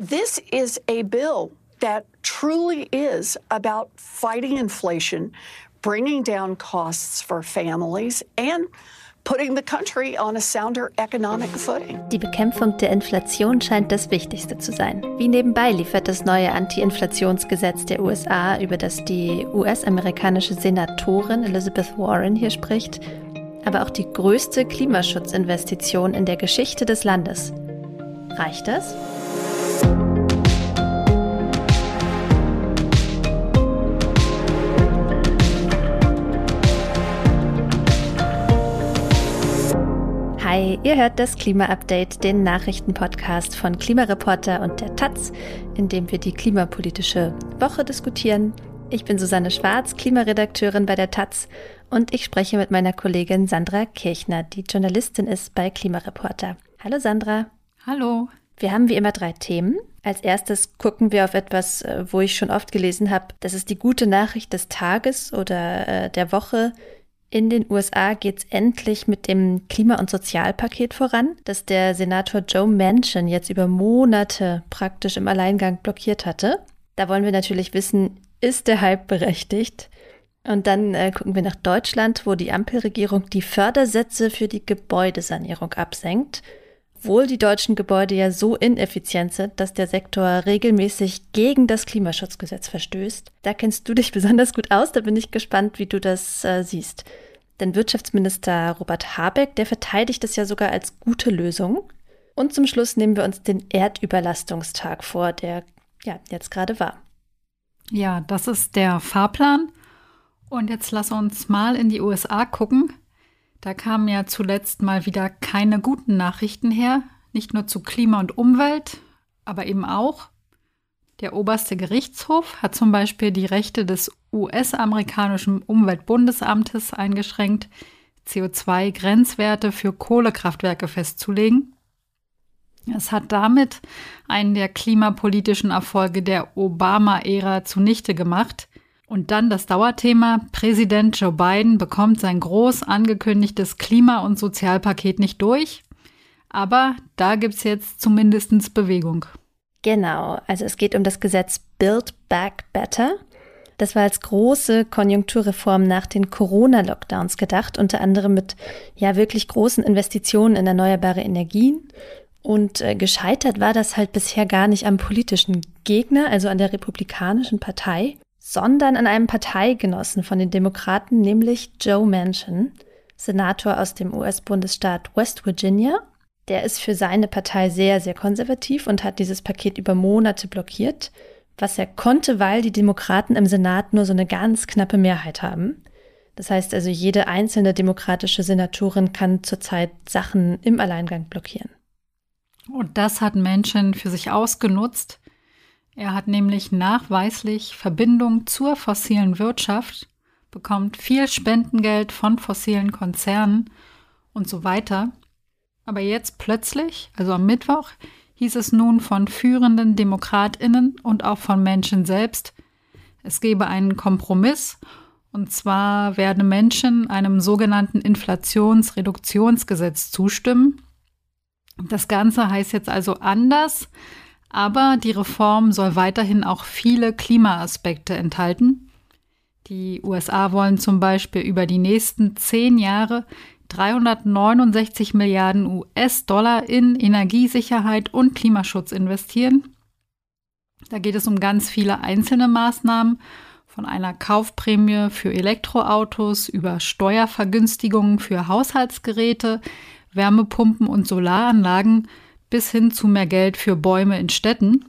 This is a bill that truly is about fighting inflation, bringing down costs for families, and putting the country on a sounder economic footing. Die Bekämpfung der Inflation scheint das Wichtigste zu sein. Wie nebenbei liefert das neue Anti-Inflationsgesetz der USA, über das die US-amerikanische Senatorin Elizabeth Warren hier spricht, aber auch die größte Klimaschutzinvestition in der Geschichte des Landes. Reicht das? Hi, ihr hört das Klima-Update, den Nachrichtenpodcast von Klimareporter und der Taz, in dem wir die klimapolitische Woche diskutieren. Ich bin Susanne Schwarz, Klimaredakteurin bei der Taz und ich spreche mit meiner Kollegin Sandra Kirchner, die Journalistin ist bei Klimareporter. Hallo Sandra. Hallo. Wir haben wie immer drei Themen. Als erstes gucken wir auf etwas, äh, wo ich schon oft gelesen habe, das ist die gute Nachricht des Tages oder äh, der Woche. In den USA geht es endlich mit dem Klima- und Sozialpaket voran, das der Senator Joe Manchin jetzt über Monate praktisch im Alleingang blockiert hatte. Da wollen wir natürlich wissen, ist der Hype berechtigt? Und dann äh, gucken wir nach Deutschland, wo die Ampelregierung die Fördersätze für die Gebäudesanierung absenkt. Obwohl die deutschen Gebäude ja so ineffizient sind, dass der Sektor regelmäßig gegen das Klimaschutzgesetz verstößt. Da kennst du dich besonders gut aus, da bin ich gespannt, wie du das äh, siehst. Denn Wirtschaftsminister Robert Habeck, der verteidigt es ja sogar als gute Lösung. Und zum Schluss nehmen wir uns den Erdüberlastungstag vor, der ja jetzt gerade war. Ja, das ist der Fahrplan. Und jetzt lass uns mal in die USA gucken. Da kamen ja zuletzt mal wieder keine guten Nachrichten her, nicht nur zu Klima und Umwelt, aber eben auch. Der oberste Gerichtshof hat zum Beispiel die Rechte des US-amerikanischen Umweltbundesamtes eingeschränkt, CO2-Grenzwerte für Kohlekraftwerke festzulegen. Es hat damit einen der klimapolitischen Erfolge der Obama-Ära zunichte gemacht. Und dann das Dauerthema, Präsident Joe Biden bekommt sein groß angekündigtes Klima- und Sozialpaket nicht durch. Aber da gibt es jetzt zumindest Bewegung. Genau, also es geht um das Gesetz Build Back Better. Das war als große Konjunkturreform nach den Corona-Lockdowns gedacht, unter anderem mit ja wirklich großen Investitionen in erneuerbare Energien. Und äh, gescheitert war das halt bisher gar nicht am politischen Gegner, also an der Republikanischen Partei, sondern an einem Parteigenossen von den Demokraten, nämlich Joe Manchin, Senator aus dem US-Bundesstaat West Virginia. Der ist für seine Partei sehr, sehr konservativ und hat dieses Paket über Monate blockiert, was er konnte, weil die Demokraten im Senat nur so eine ganz knappe Mehrheit haben. Das heißt also, jede einzelne demokratische Senatorin kann zurzeit Sachen im Alleingang blockieren. Und das hat Manchin für sich ausgenutzt er hat nämlich nachweislich Verbindung zur fossilen Wirtschaft, bekommt viel Spendengeld von fossilen Konzernen und so weiter. Aber jetzt plötzlich, also am Mittwoch, hieß es nun von führenden Demokratinnen und auch von Menschen selbst, es gebe einen Kompromiss, und zwar werde Menschen einem sogenannten Inflationsreduktionsgesetz zustimmen. Das Ganze heißt jetzt also anders, aber die Reform soll weiterhin auch viele Klimaaspekte enthalten. Die USA wollen zum Beispiel über die nächsten zehn Jahre 369 Milliarden US-Dollar in Energiesicherheit und Klimaschutz investieren. Da geht es um ganz viele einzelne Maßnahmen, von einer Kaufprämie für Elektroautos über Steuervergünstigungen für Haushaltsgeräte, Wärmepumpen und Solaranlagen bis hin zu mehr Geld für Bäume in Städten.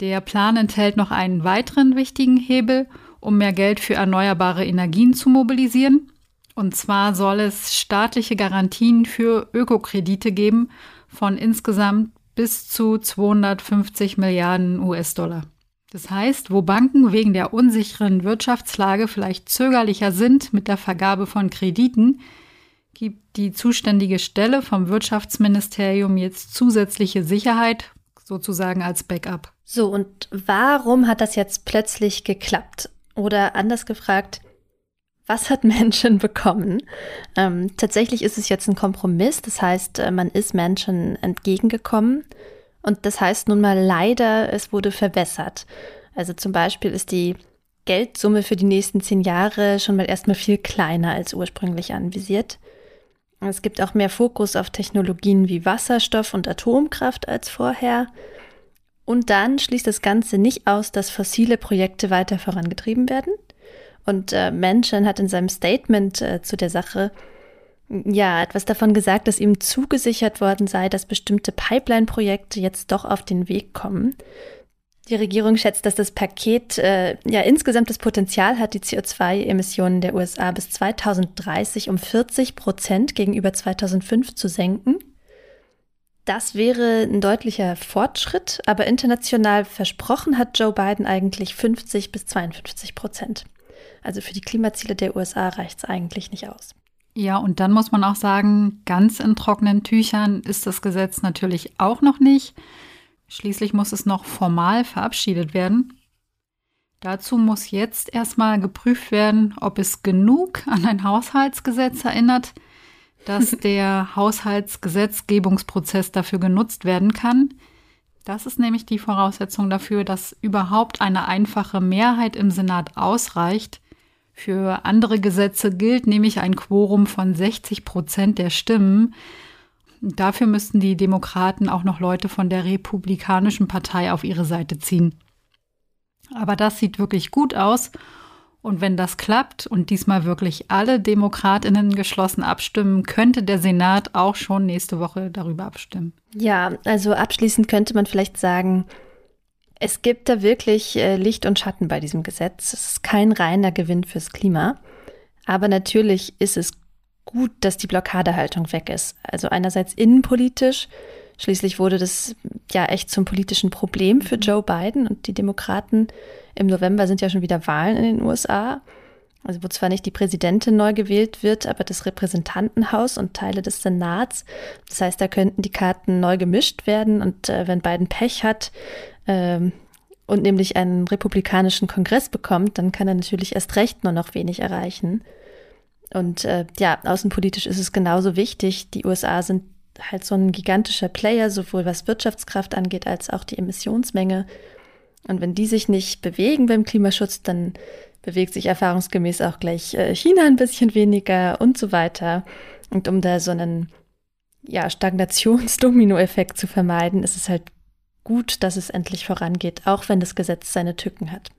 Der Plan enthält noch einen weiteren wichtigen Hebel, um mehr Geld für erneuerbare Energien zu mobilisieren. Und zwar soll es staatliche Garantien für Ökokredite geben von insgesamt bis zu 250 Milliarden US-Dollar. Das heißt, wo Banken wegen der unsicheren Wirtschaftslage vielleicht zögerlicher sind mit der Vergabe von Krediten, gibt die zuständige Stelle vom Wirtschaftsministerium jetzt zusätzliche Sicherheit, sozusagen als Backup. So, und warum hat das jetzt plötzlich geklappt? Oder anders gefragt, was hat Menschen bekommen? Ähm, tatsächlich ist es jetzt ein Kompromiss, das heißt, äh, man ist Menschen entgegengekommen. Und das heißt nun mal leider, es wurde verbessert. Also zum Beispiel ist die Geldsumme für die nächsten zehn Jahre schon mal erstmal viel kleiner als ursprünglich anvisiert. Es gibt auch mehr Fokus auf Technologien wie Wasserstoff und Atomkraft als vorher. Und dann schließt das Ganze nicht aus, dass fossile Projekte weiter vorangetrieben werden. Und äh, Manchin hat in seinem Statement äh, zu der Sache ja etwas davon gesagt, dass ihm zugesichert worden sei, dass bestimmte Pipeline-Projekte jetzt doch auf den Weg kommen. Die Regierung schätzt, dass das Paket äh, ja insgesamt das Potenzial hat, die CO2-Emissionen der USA bis 2030 um 40 Prozent gegenüber 2005 zu senken. Das wäre ein deutlicher Fortschritt, aber international versprochen hat Joe Biden eigentlich 50 bis 52 Prozent. Also für die Klimaziele der USA reicht es eigentlich nicht aus. Ja, und dann muss man auch sagen, ganz in trockenen Tüchern ist das Gesetz natürlich auch noch nicht. Schließlich muss es noch formal verabschiedet werden. Dazu muss jetzt erstmal geprüft werden, ob es genug an ein Haushaltsgesetz erinnert, dass der Haushaltsgesetzgebungsprozess dafür genutzt werden kann. Das ist nämlich die Voraussetzung dafür, dass überhaupt eine einfache Mehrheit im Senat ausreicht. Für andere Gesetze gilt nämlich ein Quorum von 60 Prozent der Stimmen. Dafür müssten die Demokraten auch noch Leute von der Republikanischen Partei auf ihre Seite ziehen. Aber das sieht wirklich gut aus. Und wenn das klappt und diesmal wirklich alle Demokratinnen geschlossen abstimmen, könnte der Senat auch schon nächste Woche darüber abstimmen. Ja, also abschließend könnte man vielleicht sagen, es gibt da wirklich äh, Licht und Schatten bei diesem Gesetz. Es ist kein reiner Gewinn fürs Klima. Aber natürlich ist es gut, dass die Blockadehaltung weg ist. Also einerseits innenpolitisch, schließlich wurde das ja echt zum politischen Problem für Joe Biden und die Demokraten. Im November sind ja schon wieder Wahlen in den USA. Also wo zwar nicht die Präsidentin neu gewählt wird, aber das Repräsentantenhaus und Teile des Senats. Das heißt, da könnten die Karten neu gemischt werden und äh, wenn Biden Pech hat ähm, und nämlich einen republikanischen Kongress bekommt, dann kann er natürlich erst recht nur noch wenig erreichen. Und äh, ja, außenpolitisch ist es genauso wichtig. Die USA sind halt so ein gigantischer Player, sowohl was Wirtschaftskraft angeht, als auch die Emissionsmenge. Und wenn die sich nicht bewegen beim Klimaschutz, dann bewegt sich erfahrungsgemäß auch gleich äh, China ein bisschen weniger und so weiter. Und um da so einen ja, Stagnationsdominoeffekt zu vermeiden, ist es halt gut, dass es endlich vorangeht, auch wenn das Gesetz seine Tücken hat.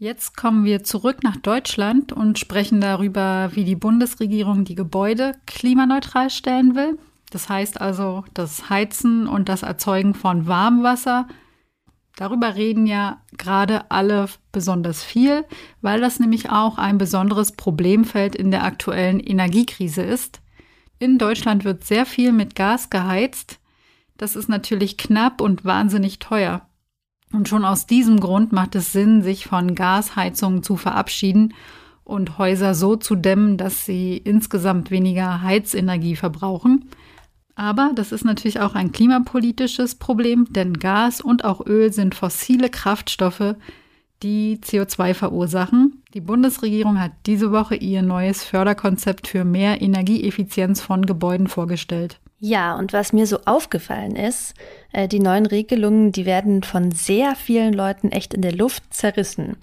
Jetzt kommen wir zurück nach Deutschland und sprechen darüber, wie die Bundesregierung die Gebäude klimaneutral stellen will. Das heißt also das Heizen und das Erzeugen von Warmwasser. Darüber reden ja gerade alle besonders viel, weil das nämlich auch ein besonderes Problemfeld in der aktuellen Energiekrise ist. In Deutschland wird sehr viel mit Gas geheizt. Das ist natürlich knapp und wahnsinnig teuer. Und schon aus diesem Grund macht es Sinn, sich von Gasheizungen zu verabschieden und Häuser so zu dämmen, dass sie insgesamt weniger Heizenergie verbrauchen. Aber das ist natürlich auch ein klimapolitisches Problem, denn Gas und auch Öl sind fossile Kraftstoffe, die CO2 verursachen. Die Bundesregierung hat diese Woche ihr neues Förderkonzept für mehr Energieeffizienz von Gebäuden vorgestellt. Ja, und was mir so aufgefallen ist, äh, die neuen Regelungen, die werden von sehr vielen Leuten echt in der Luft zerrissen.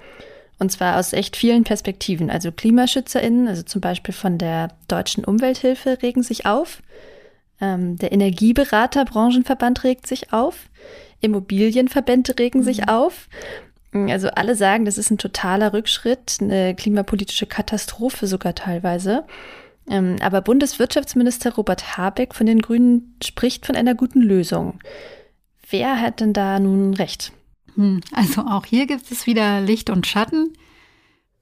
Und zwar aus echt vielen Perspektiven. Also KlimaschützerInnen, also zum Beispiel von der Deutschen Umwelthilfe, regen sich auf. Ähm, der Energieberater Branchenverband regt sich auf. Immobilienverbände regen mhm. sich auf. Also alle sagen, das ist ein totaler Rückschritt, eine klimapolitische Katastrophe sogar teilweise. Ähm, aber Bundeswirtschaftsminister Robert Habeck von den Grünen spricht von einer guten Lösung. Wer hat denn da nun recht? Hm, also auch hier gibt es wieder Licht und Schatten.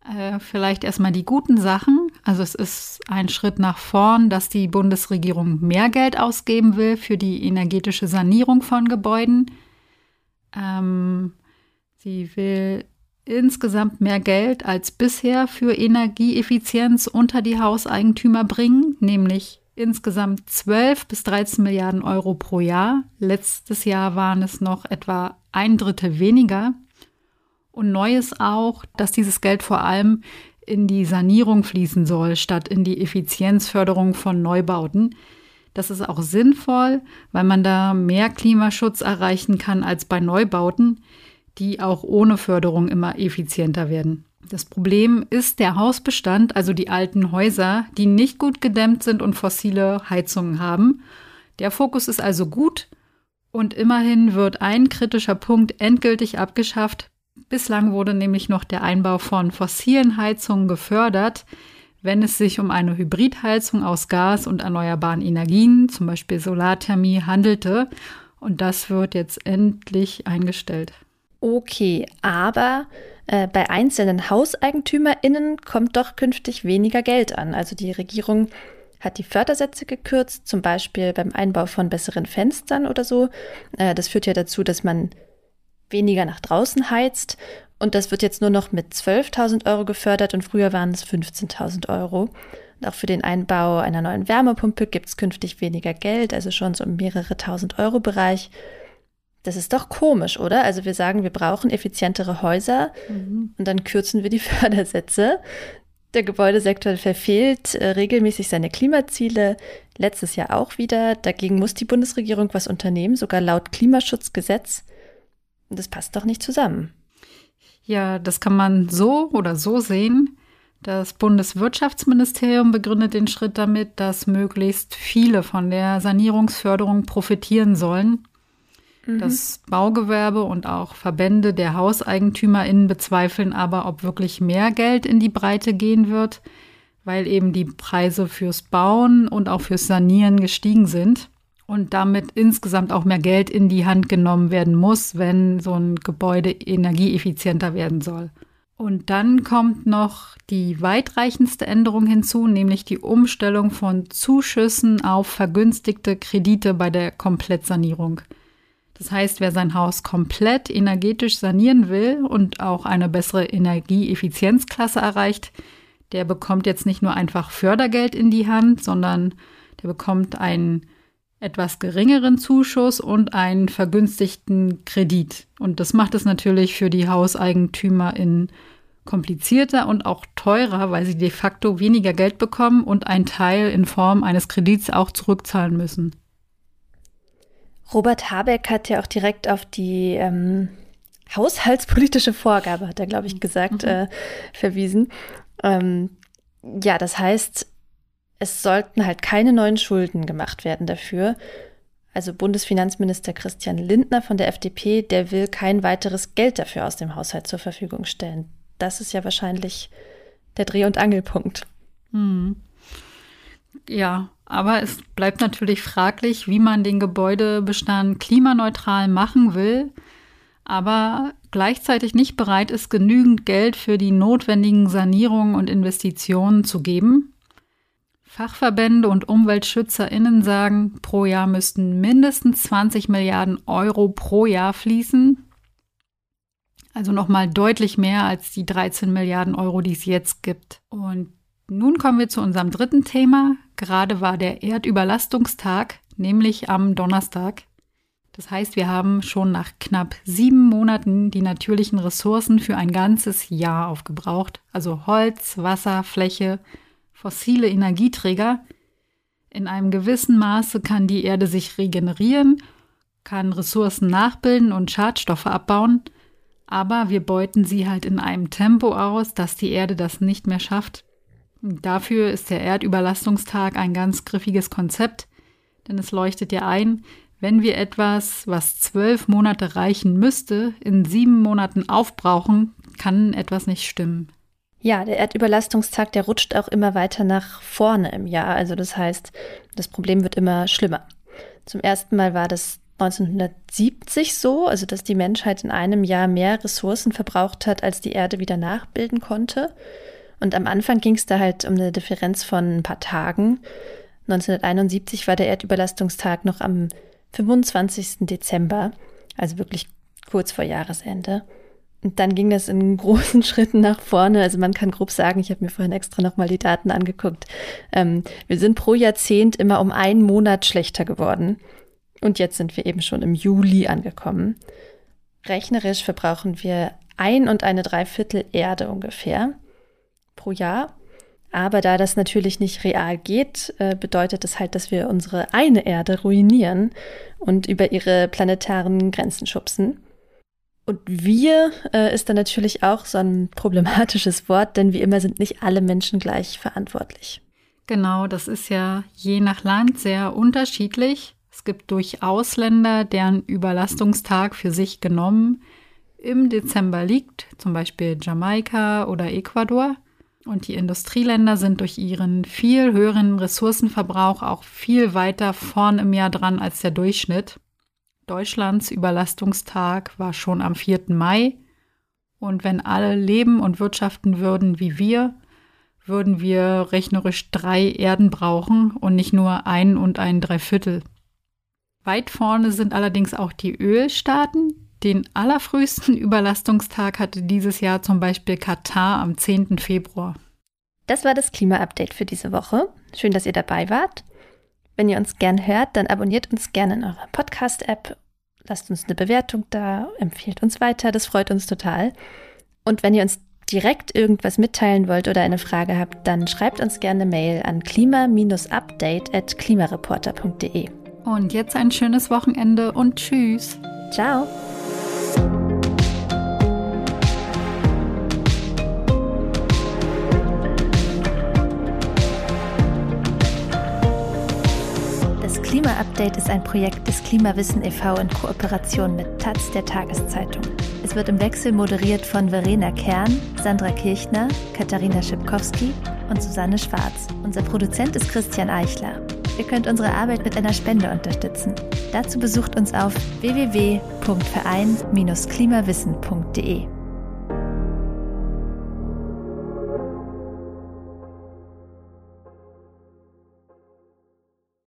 Äh, vielleicht erstmal die guten Sachen. Also es ist ein Schritt nach vorn, dass die Bundesregierung mehr Geld ausgeben will für die energetische Sanierung von Gebäuden. Ähm, sie will insgesamt mehr Geld als bisher für Energieeffizienz unter die Hauseigentümer bringen, nämlich insgesamt 12 bis 13 Milliarden Euro pro Jahr. Letztes Jahr waren es noch etwa ein Drittel weniger. Und neu ist auch, dass dieses Geld vor allem in die Sanierung fließen soll, statt in die Effizienzförderung von Neubauten. Das ist auch sinnvoll, weil man da mehr Klimaschutz erreichen kann als bei Neubauten, die auch ohne Förderung immer effizienter werden. Das Problem ist der Hausbestand, also die alten Häuser, die nicht gut gedämmt sind und fossile Heizungen haben. Der Fokus ist also gut und immerhin wird ein kritischer Punkt endgültig abgeschafft. Bislang wurde nämlich noch der Einbau von fossilen Heizungen gefördert, wenn es sich um eine Hybridheizung aus Gas und erneuerbaren Energien, zum Beispiel Solarthermie, handelte. Und das wird jetzt endlich eingestellt. Okay, aber äh, bei einzelnen HauseigentümerInnen kommt doch künftig weniger Geld an. Also die Regierung hat die Fördersätze gekürzt, zum Beispiel beim Einbau von besseren Fenstern oder so. Äh, das führt ja dazu, dass man weniger nach draußen heizt. Und das wird jetzt nur noch mit 12.000 Euro gefördert und früher waren es 15.000 Euro. Und auch für den Einbau einer neuen Wärmepumpe gibt es künftig weniger Geld, also schon so im mehrere tausend Euro Bereich. Das ist doch komisch, oder? Also wir sagen, wir brauchen effizientere Häuser mhm. und dann kürzen wir die Fördersätze. Der Gebäudesektor verfehlt äh, regelmäßig seine Klimaziele, letztes Jahr auch wieder. Dagegen muss die Bundesregierung was unternehmen, sogar laut Klimaschutzgesetz. Und das passt doch nicht zusammen. Ja, das kann man so oder so sehen. Das Bundeswirtschaftsministerium begründet den Schritt damit, dass möglichst viele von der Sanierungsförderung profitieren sollen. Mhm. Das Baugewerbe und auch Verbände der HauseigentümerInnen bezweifeln aber, ob wirklich mehr Geld in die Breite gehen wird, weil eben die Preise fürs Bauen und auch fürs Sanieren gestiegen sind und damit insgesamt auch mehr Geld in die Hand genommen werden muss, wenn so ein Gebäude energieeffizienter werden soll. Und dann kommt noch die weitreichendste Änderung hinzu, nämlich die Umstellung von Zuschüssen auf vergünstigte Kredite bei der Komplettsanierung. Das heißt, wer sein Haus komplett energetisch sanieren will und auch eine bessere Energieeffizienzklasse erreicht, der bekommt jetzt nicht nur einfach Fördergeld in die Hand, sondern der bekommt einen etwas geringeren Zuschuss und einen vergünstigten Kredit. Und das macht es natürlich für die HauseigentümerInnen komplizierter und auch teurer, weil sie de facto weniger Geld bekommen und einen Teil in Form eines Kredits auch zurückzahlen müssen. Robert Habeck hat ja auch direkt auf die ähm, haushaltspolitische Vorgabe, hat er, glaube ich, gesagt, mhm. äh, verwiesen. Ähm, ja, das heißt, es sollten halt keine neuen Schulden gemacht werden dafür. Also Bundesfinanzminister Christian Lindner von der FDP, der will kein weiteres Geld dafür aus dem Haushalt zur Verfügung stellen. Das ist ja wahrscheinlich der Dreh- und Angelpunkt. Hm. Ja, aber es bleibt natürlich fraglich, wie man den Gebäudebestand klimaneutral machen will, aber gleichzeitig nicht bereit ist, genügend Geld für die notwendigen Sanierungen und Investitionen zu geben. Fachverbände und UmweltschützerInnen sagen, pro Jahr müssten mindestens 20 Milliarden Euro pro Jahr fließen. Also nochmal deutlich mehr als die 13 Milliarden Euro, die es jetzt gibt. Und nun kommen wir zu unserem dritten Thema. Gerade war der Erdüberlastungstag, nämlich am Donnerstag. Das heißt, wir haben schon nach knapp sieben Monaten die natürlichen Ressourcen für ein ganzes Jahr aufgebraucht. Also Holz, Wasser, Fläche, fossile Energieträger. In einem gewissen Maße kann die Erde sich regenerieren, kann Ressourcen nachbilden und Schadstoffe abbauen, aber wir beuten sie halt in einem Tempo aus, dass die Erde das nicht mehr schafft. Dafür ist der Erdüberlastungstag ein ganz griffiges Konzept, denn es leuchtet ja ein, wenn wir etwas, was zwölf Monate reichen müsste, in sieben Monaten aufbrauchen, kann etwas nicht stimmen. Ja, der Erdüberlastungstag, der rutscht auch immer weiter nach vorne im Jahr. Also das heißt, das Problem wird immer schlimmer. Zum ersten Mal war das 1970 so, also dass die Menschheit in einem Jahr mehr Ressourcen verbraucht hat, als die Erde wieder nachbilden konnte. Und am Anfang ging es da halt um eine Differenz von ein paar Tagen. 1971 war der Erdüberlastungstag noch am 25. Dezember, also wirklich kurz vor Jahresende. Und dann ging das in großen Schritten nach vorne. Also man kann grob sagen, ich habe mir vorhin extra nochmal die Daten angeguckt. Ähm, wir sind pro Jahrzehnt immer um einen Monat schlechter geworden. Und jetzt sind wir eben schon im Juli angekommen. Rechnerisch verbrauchen wir ein und eine Dreiviertel Erde ungefähr pro Jahr. Aber da das natürlich nicht real geht, äh, bedeutet das halt, dass wir unsere eine Erde ruinieren und über ihre planetaren Grenzen schubsen. Und wir äh, ist dann natürlich auch so ein problematisches Wort, denn wie immer sind nicht alle Menschen gleich verantwortlich. Genau, das ist ja je nach Land sehr unterschiedlich. Es gibt durchaus Länder, deren Überlastungstag für sich genommen im Dezember liegt, zum Beispiel Jamaika oder Ecuador. Und die Industrieländer sind durch ihren viel höheren Ressourcenverbrauch auch viel weiter vorn im Jahr dran als der Durchschnitt. Deutschlands Überlastungstag war schon am 4. Mai. Und wenn alle leben und wirtschaften würden wie wir, würden wir rechnerisch drei Erden brauchen und nicht nur ein und ein Dreiviertel. Weit vorne sind allerdings auch die Ölstaaten. Den allerfrühesten Überlastungstag hatte dieses Jahr zum Beispiel Katar am 10. Februar. Das war das Klima-Update für diese Woche. Schön, dass ihr dabei wart. Wenn ihr uns gern hört, dann abonniert uns gerne in eurer Podcast-App, lasst uns eine Bewertung da, empfiehlt uns weiter, das freut uns total. Und wenn ihr uns direkt irgendwas mitteilen wollt oder eine Frage habt, dann schreibt uns gerne Mail an klima-update at klimareporter.de. Und jetzt ein schönes Wochenende und tschüss. Ciao. Klima-Update ist ein Projekt des Klimawissen e.V. in Kooperation mit Taz der Tageszeitung. Es wird im Wechsel moderiert von Verena Kern, Sandra Kirchner, Katharina Schipkowski und Susanne Schwarz. Unser Produzent ist Christian Eichler. Ihr könnt unsere Arbeit mit einer Spende unterstützen. Dazu besucht uns auf www.verein-klimawissen.de.